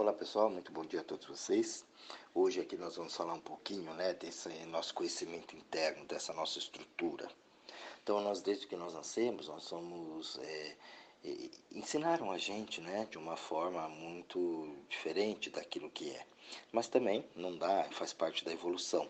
Olá pessoal, muito bom dia a todos vocês. Hoje aqui nós vamos falar um pouquinho né, desse nosso conhecimento interno, dessa nossa estrutura. Então nós desde que nós nascemos, nós somos é, ensinaram a gente né, de uma forma muito diferente daquilo que é. Mas também não dá, faz parte da evolução.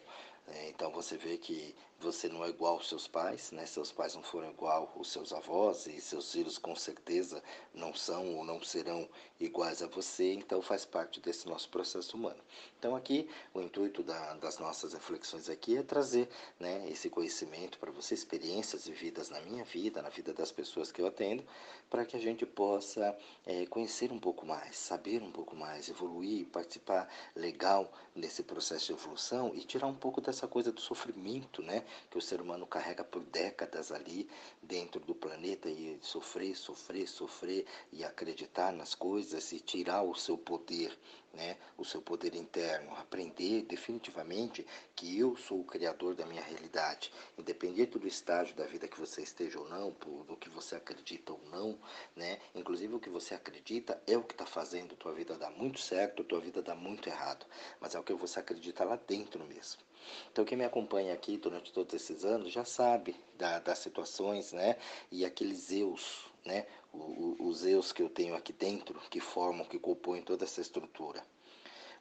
É, então você vê que você não é igual aos seus pais, né? Seus pais não foram igual aos seus avós e seus filhos com certeza não são ou não serão iguais a você, então faz parte desse nosso processo humano. Então aqui o intuito da, das nossas reflexões aqui é trazer, né, esse conhecimento para você, experiências vividas na minha vida, na vida das pessoas que eu atendo, para que a gente possa é, conhecer um pouco mais, saber um pouco mais, evoluir, participar legal nesse processo de evolução e tirar um pouco dessa coisa do sofrimento, né? Que o ser humano carrega por décadas ali dentro do planeta e sofrer, sofrer, sofrer e acreditar nas coisas e tirar o seu poder, né, o seu poder interno, aprender definitivamente que eu sou o criador da minha realidade, independente do estágio da vida que você esteja ou não, do que você acredita ou não, né, inclusive o que você acredita é o que está fazendo tua vida dar muito certo, tua vida dar muito errado, mas é o que você acredita lá dentro mesmo. Então quem me acompanha aqui durante todos esses anos já sabe da, das situações, né? E aqueles eus, né? O, o, os eus que eu tenho aqui dentro, que formam, que compõem toda essa estrutura.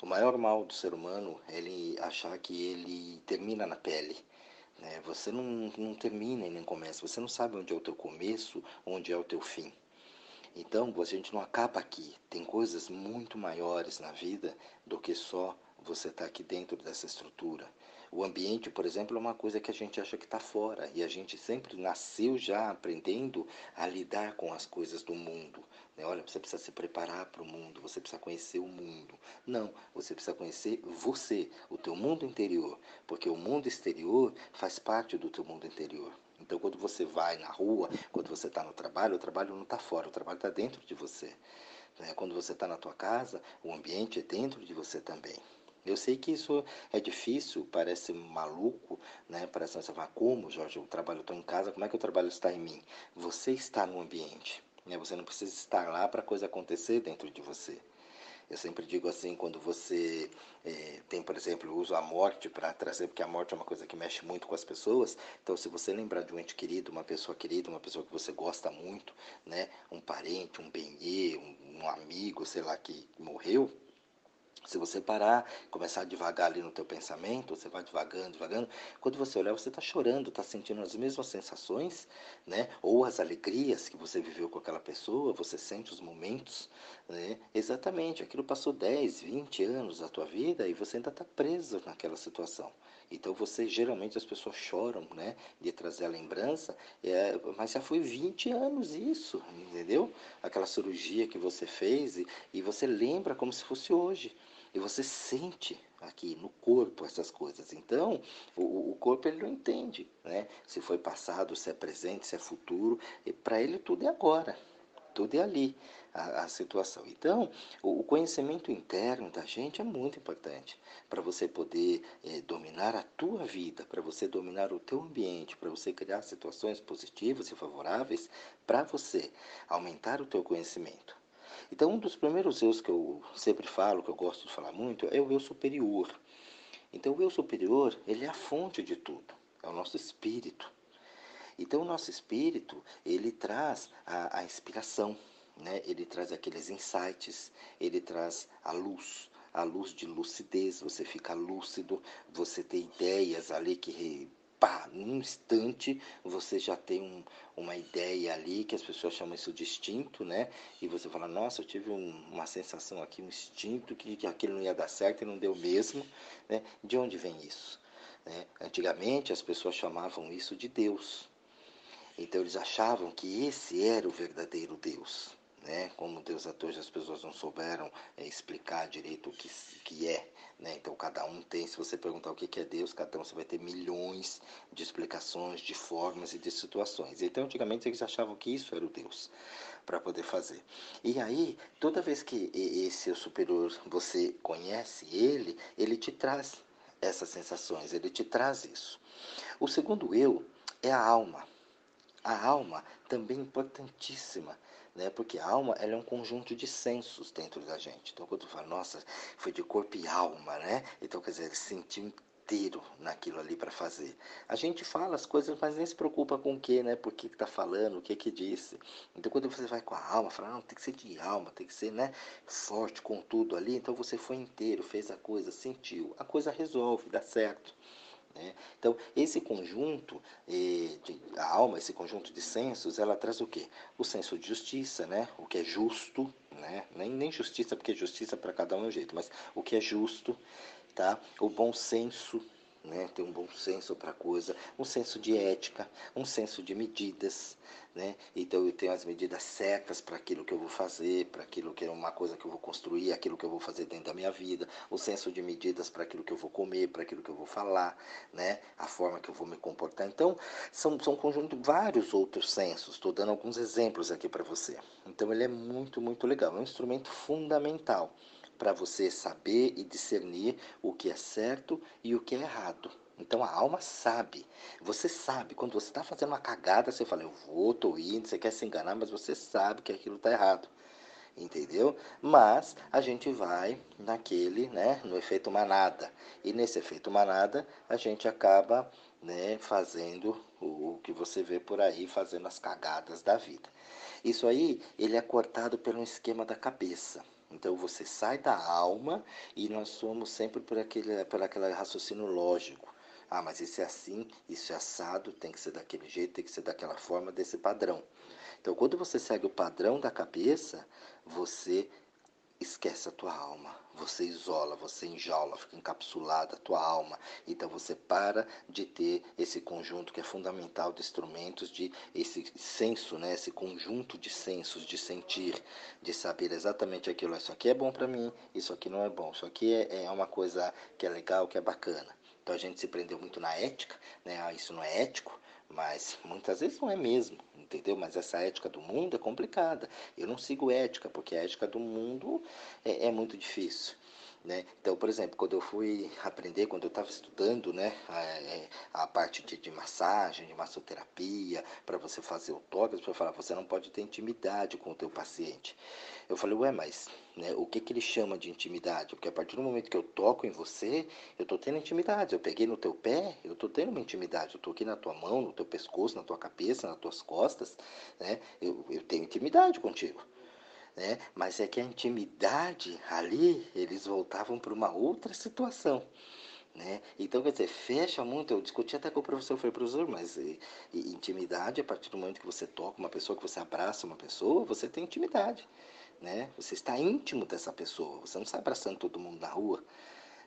O maior mal do ser humano é ele achar que ele termina na pele. Né? Você não, não termina e nem começa. Você não sabe onde é o teu começo, onde é o teu fim. Então, a gente não acaba aqui. Tem coisas muito maiores na vida do que só você estar tá aqui dentro dessa estrutura. O ambiente, por exemplo, é uma coisa que a gente acha que está fora e a gente sempre nasceu já aprendendo a lidar com as coisas do mundo. Né? Olha, você precisa se preparar para o mundo, você precisa conhecer o mundo. Não, você precisa conhecer você, o teu mundo interior, porque o mundo exterior faz parte do teu mundo interior. Então, quando você vai na rua, quando você está no trabalho, o trabalho não está fora, o trabalho está dentro de você. Né? Quando você está na tua casa, o ambiente é dentro de você também. Eu sei que isso é difícil, parece maluco, né? Parece você falar, como, Jorge, eu trabalho, estou em casa, como é que o trabalho está em mim? Você está no ambiente, né? Você não precisa estar lá para a coisa acontecer dentro de você. Eu sempre digo assim, quando você é, tem, por exemplo, uso a morte para trazer, porque a morte é uma coisa que mexe muito com as pessoas. Então, se você lembrar de um ente querido, uma pessoa querida, uma pessoa que você gosta muito, né, um parente, um benê, um, um amigo, sei lá, que morreu, se você parar, começar devagar ali no teu pensamento, você vai devagando, devagando. Quando você olhar, você está chorando, está sentindo as mesmas sensações, né? Ou as alegrias que você viveu com aquela pessoa, você sente os momentos, né? Exatamente, aquilo passou 10, 20 anos da tua vida e você ainda está preso naquela situação. Então você geralmente as pessoas choram, né, de trazer a lembrança, é, mas já foi 20 anos isso, entendeu? Aquela cirurgia que você fez e, e você lembra como se fosse hoje. E você sente aqui no corpo essas coisas. Então, o, o corpo ele não entende, né? Se foi passado, se é presente, se é futuro. Para ele tudo é agora, tudo é ali a, a situação. Então, o, o, conhecimento interno da gente é muito importante para você poder é, dominar a tua vida, para você dominar o teu ambiente, para você criar situações positivas e favoráveis para você, aumentar o teu conhecimento. Então, um dos primeiros eus que eu sempre falo, que eu gosto de falar muito, é o eu superior. Então, o eu superior, ele é a fonte de tudo, é o nosso espírito. Então, o nosso espírito, ele traz a, a inspiração, né? ele traz aqueles insights, ele traz a luz, a luz de lucidez, você fica lúcido, você tem ideias ali que pá, num instante você já tem um, uma ideia ali, que as pessoas chamam isso de instinto, né? E você fala, nossa, eu tive um, uma sensação aqui, um instinto, que, que aquilo não ia dar certo e não deu mesmo, né? De onde vem isso? Né? Antigamente as pessoas chamavam isso de Deus. Então eles achavam que esse era o verdadeiro Deus. Né? Como Deus até hoje as pessoas não souberam é, explicar direito o que, que é. Né? Então cada um tem, se você perguntar o que é Deus, cada um você vai ter milhões de explicações, de formas e de situações. Então antigamente eles achavam que isso era o Deus para poder fazer. E aí, toda vez que esse superior você conhece ele, ele te traz essas sensações, ele te traz isso. O segundo eu é a alma. A alma também é importantíssima né? Porque a alma ela é um conjunto de sensos dentro da gente. Então quando fala, nossa, foi de corpo e alma, né? Então quer dizer, ele sentiu inteiro naquilo ali para fazer. A gente fala as coisas, mas nem se preocupa com o que, né? Por que está falando, o que que disse. Então quando você vai com a alma, fala, não, tem que ser de alma, tem que ser, né, forte com tudo ali. Então você foi inteiro, fez a coisa, sentiu. A coisa resolve, dá certo. Né? Então, esse conjunto, eh, de, a alma, esse conjunto de sensos, ela traz o quê? O senso de justiça, né? o que é justo, né? nem, nem justiça, porque justiça para cada um é um jeito, mas o que é justo, tá? o bom senso, né? ter um bom senso para a coisa, um senso de ética, um senso de medidas, né? Então eu tenho as medidas certas para aquilo que eu vou fazer, para aquilo que é uma coisa que eu vou construir, aquilo que eu vou fazer dentro da minha vida, o senso de medidas para aquilo que eu vou comer, para aquilo que eu vou falar, né? A forma que eu vou me comportar. Então são são um conjunto vários outros sensos. Estou dando alguns exemplos aqui para você. Então ele é muito muito legal, é um instrumento fundamental para você saber e discernir o que é certo e o que é errado. Então a alma sabe. Você sabe, quando você está fazendo uma cagada, você fala, eu vou, tô indo, você quer se enganar, mas você sabe que aquilo está errado. Entendeu? Mas a gente vai naquele, né, no efeito manada. E nesse efeito manada, a gente acaba, né, fazendo o que você vê por aí, fazendo as cagadas da vida. Isso aí, ele é cortado pelo esquema da cabeça. Então você sai da alma e nós somos sempre por aquele, por aquele raciocínio lógico. Ah, mas isso é assim, isso é assado, tem que ser daquele jeito, tem que ser daquela forma, desse padrão. Então, quando você segue o padrão da cabeça, você esquece a tua alma, você isola, você enjaula, fica encapsulada a tua alma. Então você para de ter esse conjunto que é fundamental de instrumentos, de esse senso, né, esse conjunto de sensos, de sentir, de saber exatamente aquilo. Isso aqui é bom para mim, isso aqui não é bom, isso aqui é, é uma coisa que é legal, que é bacana. Então a gente se prendeu muito na ética, né? Ah, isso não é ético, mas muitas vezes não é mesmo, entendeu? Mas essa ética do mundo é complicada. Eu não sigo ética, porque a ética do mundo é, é muito difícil. Né? Então, por exemplo, quando eu fui aprender, quando eu estava estudando né, a, é, a parte de, de, massagem, de massoterapia, para você fazer o toque, as pessoas falavam, você não pode ter intimidade com o teu paciente. Eu falei, ué, mas né, o que, que ele chama de intimidade? Porque a partir do momento que eu toco em você, eu estou tendo intimidade. Eu peguei no teu pé, eu estou tendo uma intimidade. Eu estou aqui na tua mão, no teu pescoço, na tua cabeça, nas tuas costas, né? eu, eu tenho intimidade contigo né? Mas é que a intimidade ali, eles voltavam para uma outra situação. Né? Então, quer dizer, fecha muito. Eu discuti até com o professor, foi professor, mas e, e, intimidade, a partir do momento que você toca uma pessoa, que você abraça uma pessoa, você tem intimidade. Né? Você está íntimo dessa pessoa, você não está abraçando todo mundo na rua.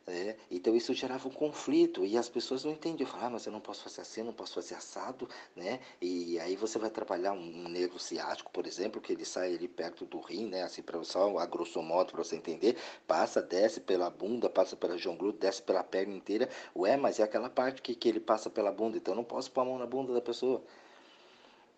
É, então isso gerava um conflito e as pessoas não entendiam. Falavam, ah, mas eu não posso fazer assim, não posso fazer assado, né? E aí você vai trabalhar um, nervo ciático, por exemplo, que ele sai ali perto do rim, né? Assim, para só a grosso modo, para você entender, passa, desce pela bunda, passa pela jonglu, desce pela perna inteira. Ué, mas é aquela parte que, que ele passa pela bunda, então eu não posso pôr a mão na bunda da pessoa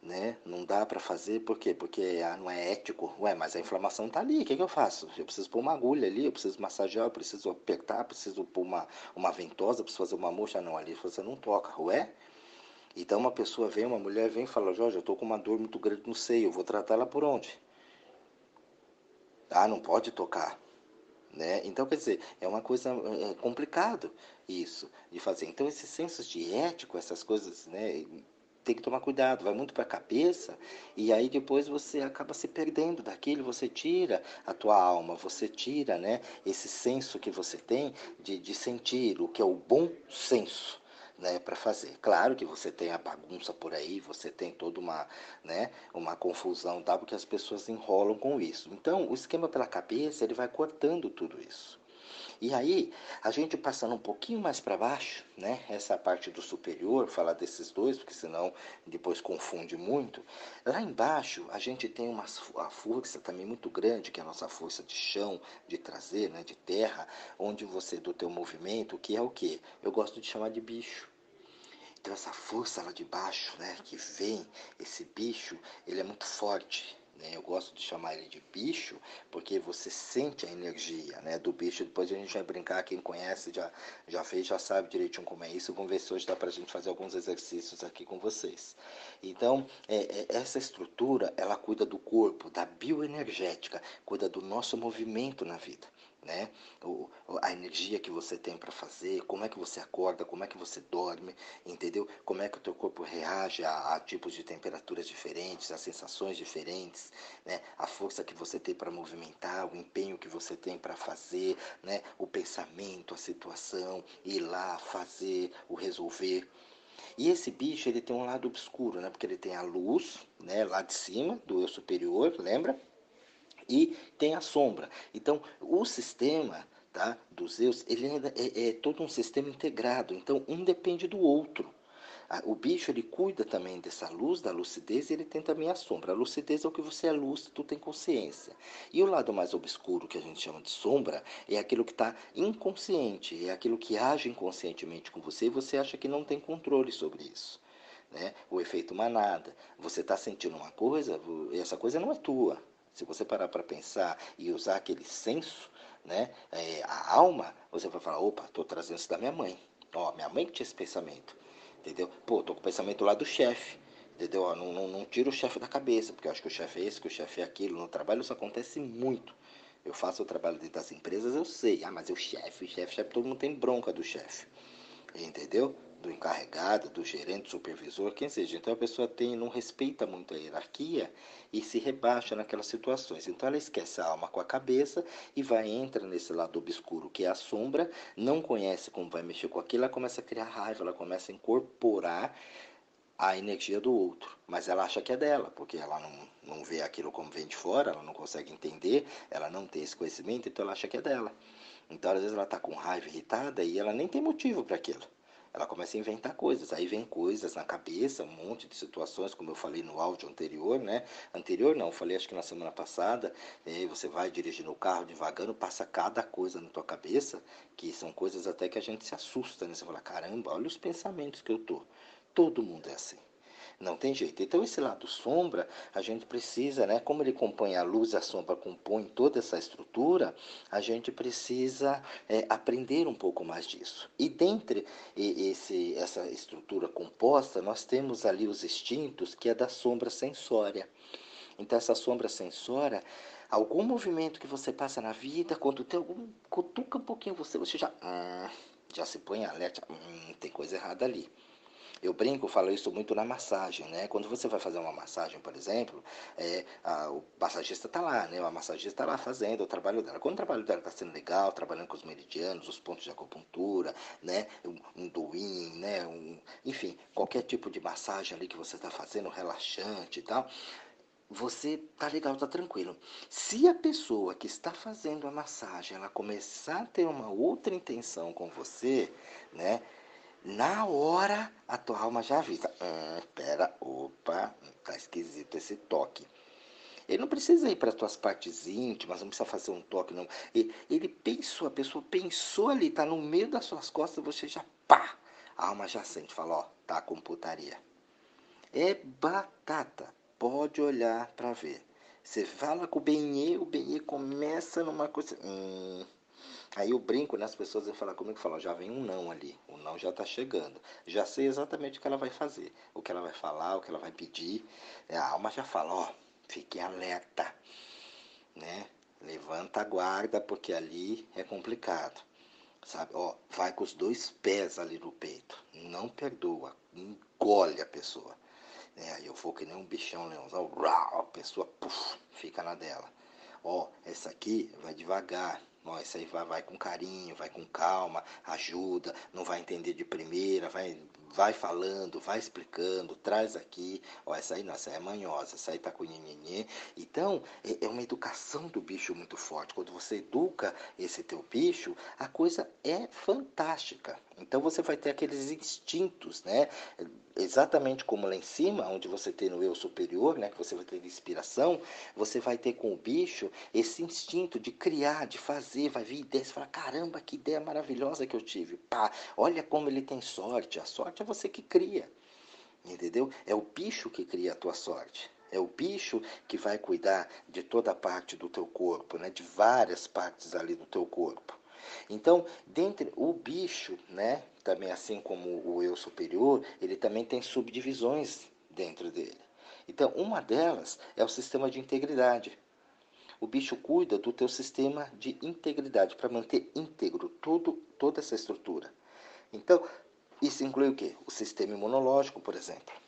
né? Não dá para fazer, por quê? Porque ah, não é ético. Ué, mas a inflamação tá ali, o que, que eu faço? Eu preciso pôr uma agulha ali, eu preciso massagear, eu preciso apertar, preciso pôr uma, uma ventosa, preciso fazer uma mocha. Não, ali você não toca, ué? Então uma pessoa vem, uma mulher vem e fala, Jorge, eu tô com uma dor muito grande no seio, eu vou tratar ela por onde? Ah, não pode tocar. Né? Então, quer dizer, é uma coisa é complicado isso de fazer. Então, esses sensos de ético, essas coisas, né, tem que tomar cuidado, vai muito para a cabeça e aí depois você acaba se perdendo daquilo, você tira a tua alma, você tira né, esse senso que você tem de, de sentir, o que é o bom senso. Né, para fazer. Claro que você tem a bagunça por aí, você tem toda uma, né, uma confusão, tá? porque as pessoas enrolam com isso. Então, o esquema pela cabeça, ele vai cortando tudo isso. E aí, a gente passando um pouquinho mais para baixo, né? Essa parte do superior, falar desses dois, porque senão depois confunde muito. Lá embaixo, a gente tem uma a força também muito grande, que é a nossa força de chão, de trazer, né? De terra, onde você, do teu movimento, que é o que? Eu gosto de chamar de bicho. Então essa força lá de baixo, né, que vem, esse bicho, ele é muito forte, né? Eu gosto de chamar ele de bicho, porque você sente a energia né, do bicho. Depois a gente vai brincar, quem conhece já, já fez, já sabe direitinho como é isso. Vamos ver se hoje dá para a gente fazer alguns exercícios aqui com vocês. Então, é, é, essa estrutura, ela cuida do corpo, da bioenergética, cuida do nosso movimento na vida né? O, a energia que você tem para fazer, como é que você acorda, como é que você dorme, entendeu? Como é que o teu corpo reage a, a tipos de temperaturas diferentes, a sensações diferentes, né? A força que você tem para movimentar, o empenho que você tem para fazer, né? O pensamento, a situação, ir lá fazer, o resolver. E esse bicho, ele tem um lado obscuro, né? Porque ele tem a luz, né, lá de cima, do eu superior, lembra? E tem a sombra. Então, o sistema tá, dos Zeus, ele é, é todo um sistema integrado, então um depende do outro. O bicho ele cuida também dessa luz, da lucidez, e ele tem também a sombra. A lucidez é o que você é luz, tu tem consciência. E o lado mais obscuro, que a gente chama de sombra, é aquilo que está inconsciente, é aquilo que age inconscientemente com você e você acha que não tem controle sobre isso. Né? O efeito manada. Você está sentindo uma coisa, essa coisa não é tua. Se você parar para pensar e usar aquele senso, né, é, a alma, você vai falar, opa, estou trazendo isso da minha mãe. Ó, minha mãe tinha esse pensamento, entendeu? Pô, tô com o pensamento lá do chefe, entendeu? Não, não, não tira o chefe da cabeça, porque eu acho que o chefe é esse, que o chefe é aquilo. No trabalho isso acontece muito. Eu faço o trabalho dentro das empresas, eu sei. Ah, mas é o chefe, chefe, chefe, todo mundo tem bronca do chefe. Entendeu? Do encarregado, do gerente, supervisor, quem seja. Então a pessoa tem, não respeita muito a hierarquia e se rebaixa naquelas situações. Então ela esquece a alma com a cabeça e vai entra nesse lado obscuro que é a sombra, não conhece como vai mexer com aquilo, ela começa a criar raiva, ela começa a incorporar a energia do outro, mas ela acha que é dela, porque ela não, não vê aquilo como vem de fora, ela não consegue entender, ela não tem esse conhecimento, então ela acha que é dela. Então, às vezes, ela está com raiva irritada e ela nem tem motivo para aquilo. Ela começa a inventar coisas, aí vem coisas na cabeça, um monte de situações, como eu falei no áudio anterior, né? Anterior não, falei acho que na semana passada, aí você vai dirigindo o carro devagando, passa cada coisa na tua cabeça, que são coisas até que a gente se assusta, né? Você fala, caramba, olha os pensamentos que eu tô. Todo mundo é assim. Não tem jeito. Então, esse lado sombra, a gente precisa, né? Como ele compõe a luz a sombra, compõe toda essa estrutura, a gente precisa é, aprender um pouco mais disso. E dentre esse, essa estrutura composta, nós temos ali os instintos, que é da sombra sensória. Então, essa sombra sensória algum movimento que você passa na vida, quando tem algum cutuca um pouquinho você, você já hum, já se põe alerta, hum, tem coisa errada ali. Eu brinco, falo isso muito na massagem, né? Quando você vai fazer uma massagem, por exemplo, é, a, o massagista está lá, né? O massagista está lá fazendo o trabalho dela. Quando o trabalho dela está sendo legal, trabalhando com os meridianos, os pontos de acupuntura, né? Um, um doin, né? Um, enfim, qualquer tipo de massagem ali que você está fazendo, relaxante e tal, você tá legal, tá tranquilo. Se a pessoa que está fazendo a massagem, ela começar a ter uma outra intenção com você, né? Na hora, a tua alma já avisa. Hum, pera, opa, tá esquisito esse toque. Ele não precisa ir para as tuas partes íntimas, não precisa fazer um toque, não. Ele, ele pensou, a pessoa pensou ali, tá no meio das suas costas, você já pá! A alma já sente, fala, ó, tá com putaria. É batata, pode olhar para ver. Você fala com o Benê, o Benê começa numa coisa. Hum, Aí eu brinco nas pessoas e falam comigo, falam, já vem um não ali, o não já está chegando. Já sei exatamente o que ela vai fazer, o que ela vai falar, o que ela vai pedir. A alma já fala, ó, fique alerta, né? Levanta a guarda, porque ali é complicado. Sabe, ó, vai com os dois pés ali no peito. Não perdoa, engole a pessoa. Né? Aí eu vou que nem um bichão leãozão, a pessoa puf, fica na dela. Ó, essa aqui vai devagar Ó, isso aí vai, vai com carinho, vai com calma, ajuda, não vai entender de primeira, vai, vai falando, vai explicando, traz aqui, ó, essa aí não, essa aí é manhosa, essa aí tá com nhenhenhê. Então, é, é uma educação do bicho muito forte. Quando você educa esse teu bicho, a coisa é fantástica. Então você vai ter aqueles instintos, né? Exatamente como lá em cima, onde você tem no eu superior, né? Que você vai ter inspiração, você vai ter com o bicho esse instinto de criar, de fazer, vai vir ideias, fala, caramba, que ideia maravilhosa que eu tive. Pá, olha como ele tem sorte. A sorte é você que cria. Entendeu? É o bicho que cria a tua sorte. É o bicho que vai cuidar de toda a parte do teu corpo, né? De várias partes ali do teu corpo. Então, dentre o bicho, né, também assim como o eu superior, ele também tem subdivisões dentro dele. Então, uma delas é o sistema de integridade. O bicho cuida do teu sistema de integridade para manter íntegro todo, toda essa estrutura. Então, isso inclui o quê? O sistema imunológico, por exemplo.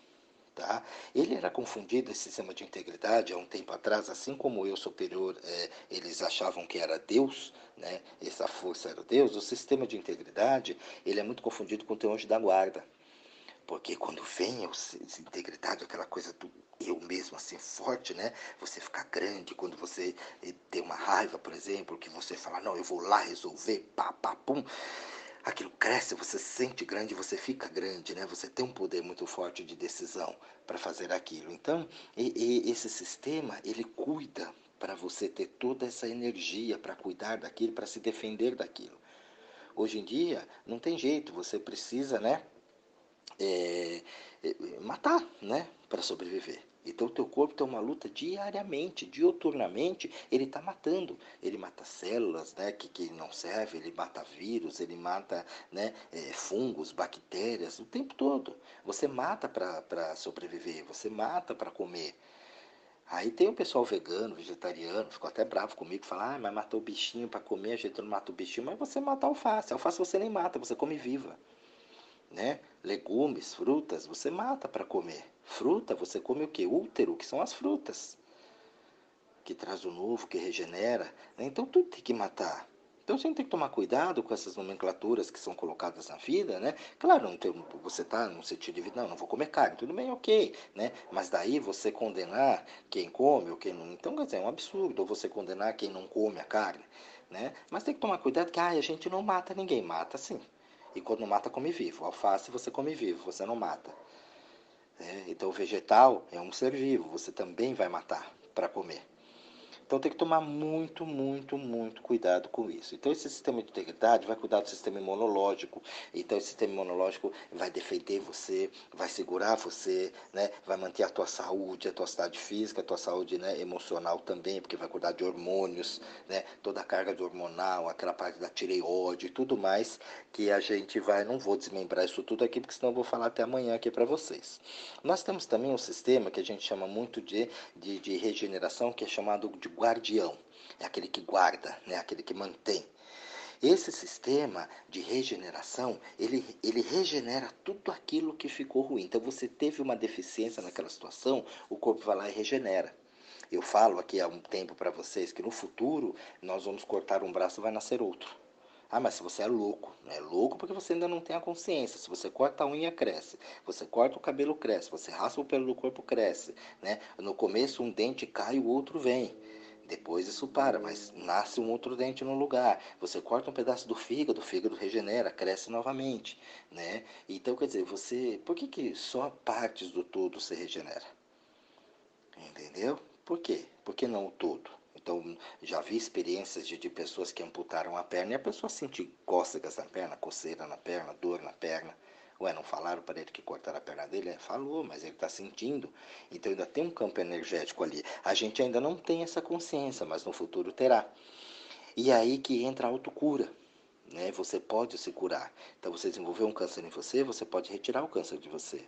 Tá? Ele era confundido, esse sistema de integridade, há um tempo atrás, assim como eu superior, é, eles achavam que era Deus, né? essa força era Deus, o sistema de integridade, ele é muito confundido com o teu anjo da guarda. Porque quando vem a integridade, aquela coisa do eu mesmo assim forte, né? Você ficar grande quando você eh, tem uma raiva, por exemplo, que você fala, não, eu vou lá resolver, pá, pá, pum aquilo cresce, você se sente grande, você fica grande, né? Você tem um poder muito forte de decisão para fazer aquilo. Então, e, e esse sistema, ele cuida para você ter toda essa energia para cuidar daquilo, para se defender daquilo. Hoje em dia, não tem jeito, você precisa, né? É, é, matar, né? Para sobreviver. Então o teu corpo tem uma luta diariamente, dioturnamente, ele está matando. Ele mata células né, que, que não servem, ele mata vírus, ele mata né, é, fungos, bactérias, o tempo todo. Você mata para sobreviver, você mata para comer. Aí tem o pessoal vegano, vegetariano, ficou até bravo comigo, fala, ah, mas matou o bichinho para comer, a gente não mata o bichinho, mas você mata a alface. A alface você nem mata, você come viva. Né? Legumes, frutas, você mata para comer. Fruta, você come o que? Útero, que são as frutas. Que traz o novo, que regenera. Né? Então tudo tem que matar. Então gente tem que tomar cuidado com essas nomenclaturas que são colocadas na vida, né? Claro, não tem, você está no sentido de vida, não, não vou comer carne, tudo bem, ok, né? Mas daí você condenar quem come ou quem não. Então, quer dizer, é um absurdo, você condenar quem não come a carne, né? Mas tem que tomar cuidado que ah, a gente não mata ninguém, mata sim. E quando mata, come vivo. Alface você come vivo, você não mata. É, então, o vegetal é um ser vivo, você também vai matar para comer. Então tem que tomar muito, muito, muito cuidado com isso. Então esse sistema de integridade vai cuidar do sistema imunológico. Então esse sistema imunológico vai defender você, vai segurar você, né? vai manter a tua saúde, a tua saúde física, a tua saúde né, emocional também, porque vai cuidar de hormônios, né? toda a carga de hormonal, aquela parte da tireoide e tudo mais, que a gente vai, não vou desmembrar isso tudo aqui, porque senão eu vou falar até amanhã aqui para vocês. Nós temos também um sistema que a gente chama muito de, de, de regeneração, que é chamado de guardião, é aquele que guarda, né? aquele que mantém. Esse sistema de regeneração, ele, ele regenera tudo aquilo que ficou ruim. Então, você teve uma deficiência naquela situação, o corpo vai lá e regenera. Eu falo aqui há um tempo para vocês que no futuro nós vamos cortar um braço e vai nascer outro. Ah, mas se você é louco, é louco porque você ainda não tem a consciência. Se você corta a unha, cresce. Você corta o cabelo, cresce. Você raspa o pelo do corpo, cresce. Né? No começo, um dente cai, o outro vem. Depois isso para, mas nasce um outro dente no lugar. Você corta um pedaço do fígado, o fígado regenera, cresce novamente, né? Então, quer dizer, você, por que, que só partes do todo se regenera? Entendeu? Por quê? Por que não o todo? Então, já vi experiências de, de pessoas que amputaram a perna e a pessoa sentiu cócegas na perna, coceira na perna, dor na perna. Ué, não falaram para ele que cortaram a perna dele? É, falou, mas ele está sentindo. Então ainda tem um campo energético ali. A gente ainda não tem essa consciência, mas no futuro terá. E aí que entra a autocura. Né? Você pode se curar. Então você desenvolveu um câncer em você, você pode retirar o câncer de você.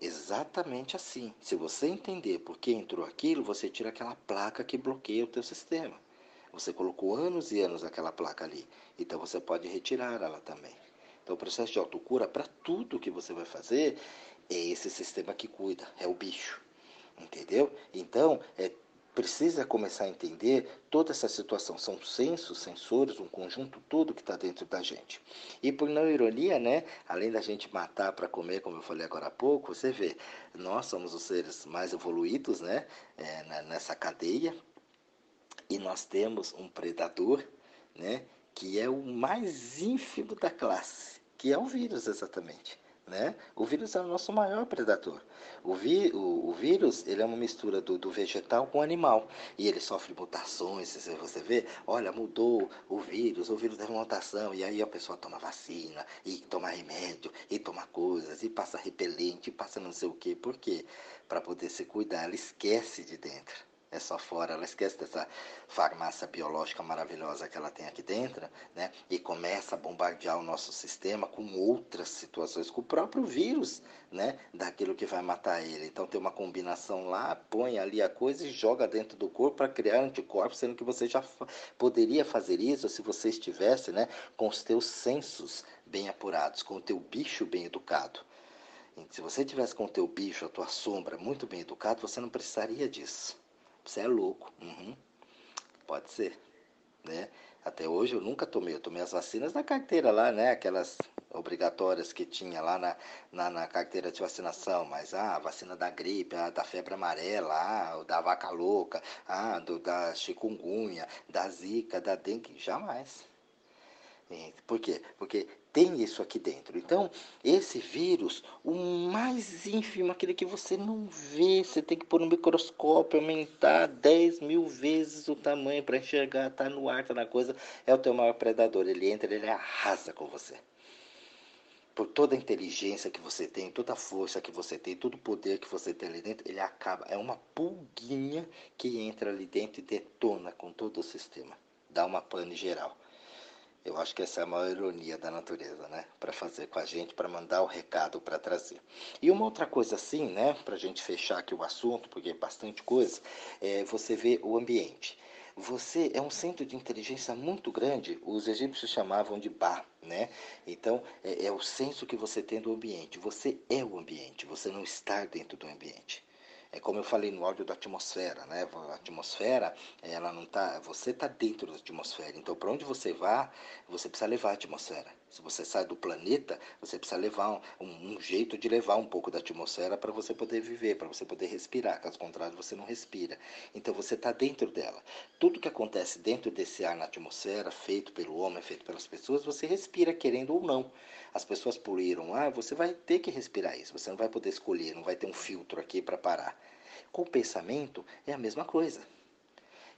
Exatamente assim. Se você entender por que entrou aquilo, você tira aquela placa que bloqueia o teu sistema. Você colocou anos e anos aquela placa ali. Então você pode retirar ela também. Então, o processo de autocura, para tudo que você vai fazer, é esse sistema que cuida, é o bicho. Entendeu? Então, é, precisa começar a entender toda essa situação. São sensos, sensores, um conjunto todo que está dentro da gente. E por não ironia, né? Além da gente matar para comer, como eu falei agora há pouco, você vê, nós somos os seres mais evoluídos, né? É, nessa cadeia. E nós temos um predador, né? Que é o mais ínfimo da classe, que é o vírus exatamente. Né? O vírus é o nosso maior predador. O, vi, o, o vírus ele é uma mistura do, do, vegetal com animal. E ele sofre mutações. Você vê, olha, mudou o vírus, o vírus teve mutação. E aí a pessoa toma vacina, e toma remédio, e toma coisas, e passa repelente, e passa não sei o quê. Por quê? Para poder se cuidar, ela esquece de dentro é só fora, ela esquece dessa farmácia biológica maravilhosa que ela tem aqui dentro, né? E começa a bombardear o nosso sistema com outras situações, com o próprio vírus, né? Daquilo que vai matar ele. Então tem uma combinação lá, põe ali a coisa e joga dentro do corpo para criar anticorpos, sendo que você já poderia fazer isso se você estivesse, né? Com os teus sensos bem apurados, com o teu bicho bem educado. Se você tivesse com o teu bicho, a tua sombra muito bem educado, você não precisaria disso. Você é louco. Uhum. Pode ser. Né? Até hoje eu nunca tomei. Eu tomei as vacinas na carteira lá, né? Aquelas obrigatórias que tinha lá na, na, na carteira de vacinação. Mas ah, a vacina da gripe, a da febre amarela, ah, da vaca louca, ah, do, da chikungunya, da zika, da dengue. Jamais. Por quê? Porque tem isso aqui dentro. Então, esse vírus, o mais ínfimo, aquele que você não vê, você tem que pôr no microscópio, aumentar 10 mil vezes o tamanho para enxergar, tá no ar, tá na coisa, é o teu maior predador. Ele entra, ele arrasa com você. Por toda a inteligência que você tem, toda a força que você tem, todo o poder que você tem ali dentro, ele acaba. É uma pulguinha que entra ali dentro e detona com todo o sistema. Dá uma pane geral. Eu acho que essa é a maior ironia da natureza, né? Para fazer com a gente, para mandar o recado para trazer. E uma outra coisa assim, né? Para a gente fechar aqui o assunto, porque é bastante coisa, é você vê o ambiente. Você é um centro de inteligência muito grande, os egípcios chamavam de Ba, né? Então, é, é o senso que você tem do ambiente. Você é o ambiente, você não está dentro do ambiente. É como eu falei no áudio da atmosfera, né? A atmosfera, ela não tá, você está dentro da atmosfera. Então, para onde você vá, você precisa levar a atmosfera. Se você sai do planeta, você precisa levar um, um jeito de levar um pouco da atmosfera para você poder viver, para você poder respirar. Caso contrário, você não respira. Então, você está dentro dela. Tudo que acontece dentro desse ar na atmosfera, feito pelo homem, feito pelas pessoas, você respira querendo ou não as pessoas poluíram ar, você vai ter que respirar isso. Você não vai poder escolher, não vai ter um filtro aqui para parar. Com o pensamento é a mesma coisa.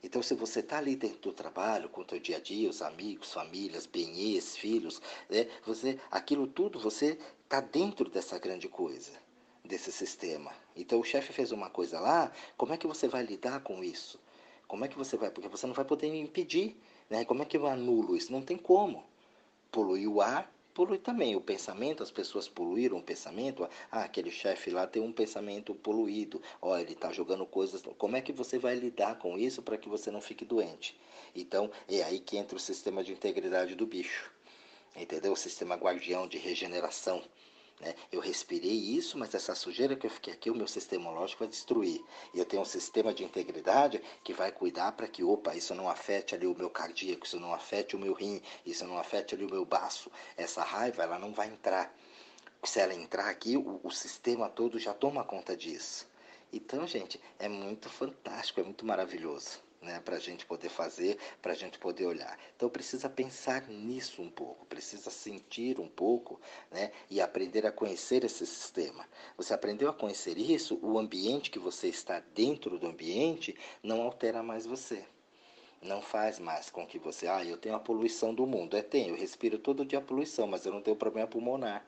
Então, se você está ali dentro do trabalho, com o teu dia a dia, os amigos, famílias, benês, filhos, né, você, aquilo tudo, você está dentro dessa grande coisa, desse sistema. Então, o chefe fez uma coisa lá, como é que você vai lidar com isso? Como é que você vai? Porque você não vai poder impedir. Né? Como é que eu anulo isso? Não tem como. Poluir o ar, polui também o pensamento, as pessoas poluíram o pensamento. Ah, aquele chefe lá tem um pensamento poluído. Ó, ele está jogando coisas. Como é que você vai lidar com isso para que você não fique doente? Então, é aí que entra o sistema de integridade do bicho. Entendeu? O sistema guardião de regeneração. Né? Eu respirei isso, mas essa sujeira que eu fiquei aqui, o meu sistema lógico vai destruir. E eu tenho um sistema de integridade que vai cuidar para que, opa, isso não afete ali o meu cardíaco, isso não afete o meu rim, isso não afete ali o meu baço. Essa raiva, ela não vai entrar. Se ela entrar aqui, o, o sistema todo já toma conta disso. Então, gente, é muito fantástico, é muito maravilhoso né, para a gente poder fazer, para a gente poder olhar. Então precisa pensar nisso um pouco, precisa sentir um pouco né, e aprender a conhecer esse sistema. Você aprendeu a conhecer isso, o ambiente que você está dentro do ambiente não altera mais você. Não faz mais com que você, ah, eu tenho a poluição do mundo. É, tem, eu respiro todo dia a poluição, mas eu não tenho problema pulmonar.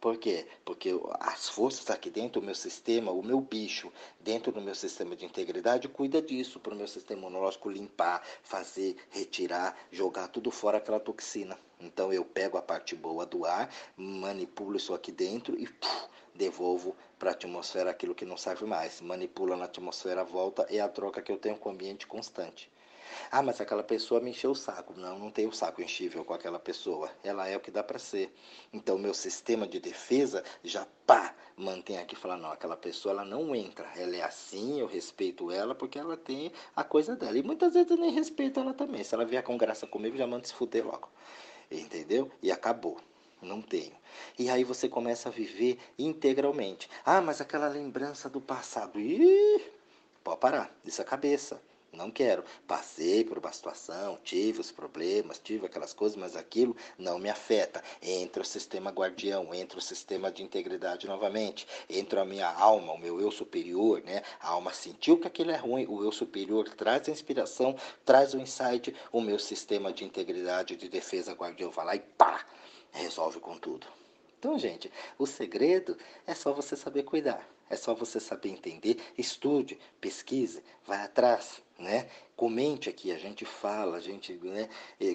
Por quê? Porque as forças aqui dentro, o meu sistema, o meu bicho, dentro do meu sistema de integridade, cuida disso, para o meu sistema imunológico limpar, fazer, retirar, jogar tudo fora aquela toxina. Então eu pego a parte boa do ar, manipulo isso aqui dentro e puf, devolvo para a atmosfera aquilo que não serve mais. Manipula na atmosfera, volta, é a troca que eu tenho com o ambiente constante. Ah, mas aquela pessoa me encheu o saco. Não, não tenho saco enchível com aquela pessoa. Ela é o que dá para ser. Então, meu sistema de defesa já pá, mantém aqui falar, não, aquela pessoa ela não entra. Ela é assim, eu respeito ela porque ela tem a coisa dela. E muitas vezes eu nem respeito ela também. Se ela vier com graça comigo, já manda se fuder logo. Entendeu? E acabou. Não tenho. E aí você começa a viver integralmente. Ah, mas aquela lembrança do passado. Ih, pode parar. Isso é cabeça. Não quero. Passei por uma situação, tive os problemas, tive aquelas coisas, mas aquilo não me afeta. Entra o sistema guardião, entra o sistema de integridade novamente, entra a minha alma, o meu eu superior, né? A alma sentiu que aquilo é ruim, o eu superior traz a inspiração, traz o insight, o meu sistema de integridade, de defesa guardião vai lá e pá, resolve com tudo. Então, gente, o segredo é só você saber cuidar. É só você saber entender, estude, pesquise, vai atrás, né? Comente aqui, a gente fala, a gente né,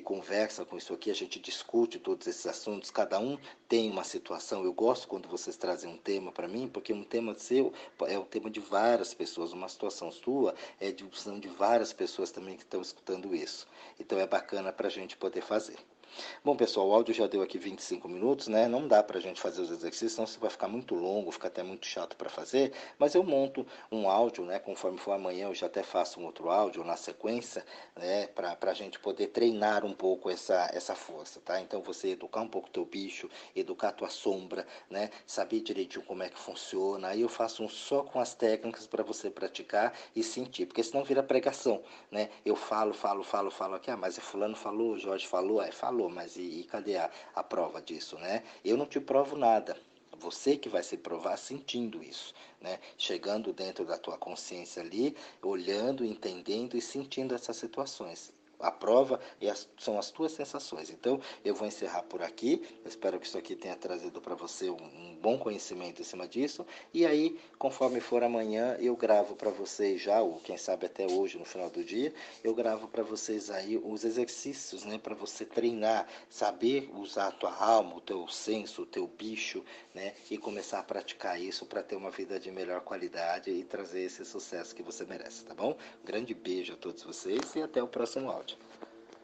conversa com isso aqui, a gente discute todos esses assuntos, cada um tem uma situação. Eu gosto quando vocês trazem um tema para mim, porque um tema seu é o tema de várias pessoas, uma situação sua é de, são de várias pessoas também que estão escutando isso. Então é bacana para a gente poder fazer. Bom, pessoal, o áudio já deu aqui 25 minutos, né? Não dá para a gente fazer os exercícios, senão vai ficar muito longo, fica até muito chato para fazer. Mas eu monto um áudio, né? Conforme for amanhã, eu já até faço um outro áudio na sequência, né? Para a gente poder treinar um pouco essa, essa força, tá? Então, você educar um pouco teu bicho, educar tua sombra, né? Saber direitinho como é que funciona. Aí eu faço um só com as técnicas para você praticar e sentir, porque senão vira pregação, né? Eu falo, falo, falo, falo aqui, ah, mas é fulano falou, Jorge falou, aí falou falou, mas e, e cadê a, a prova disso, né? Eu não te provo nada. Você que vai se provar sentindo isso, né? Chegando dentro da tua consciência ali, olhando, entendendo e sentindo essas situações. A prova e as, são as tuas sensações. Então, eu vou encerrar por aqui. Espero que isso aqui tenha trazido para você um, um, bom conhecimento em cima disso. E aí, conforme for amanhã, eu gravo para vocês já, ou quem sabe até hoje, no final do dia, eu gravo para vocês aí os exercícios, né? Para você treinar, saber usar a tua alma, o teu senso, o teu bicho, né? E começar a praticar isso para ter uma vida de melhor qualidade e trazer esse sucesso que você merece, tá bom? Grande beijo a todos vocês e até o próximo áudio. much.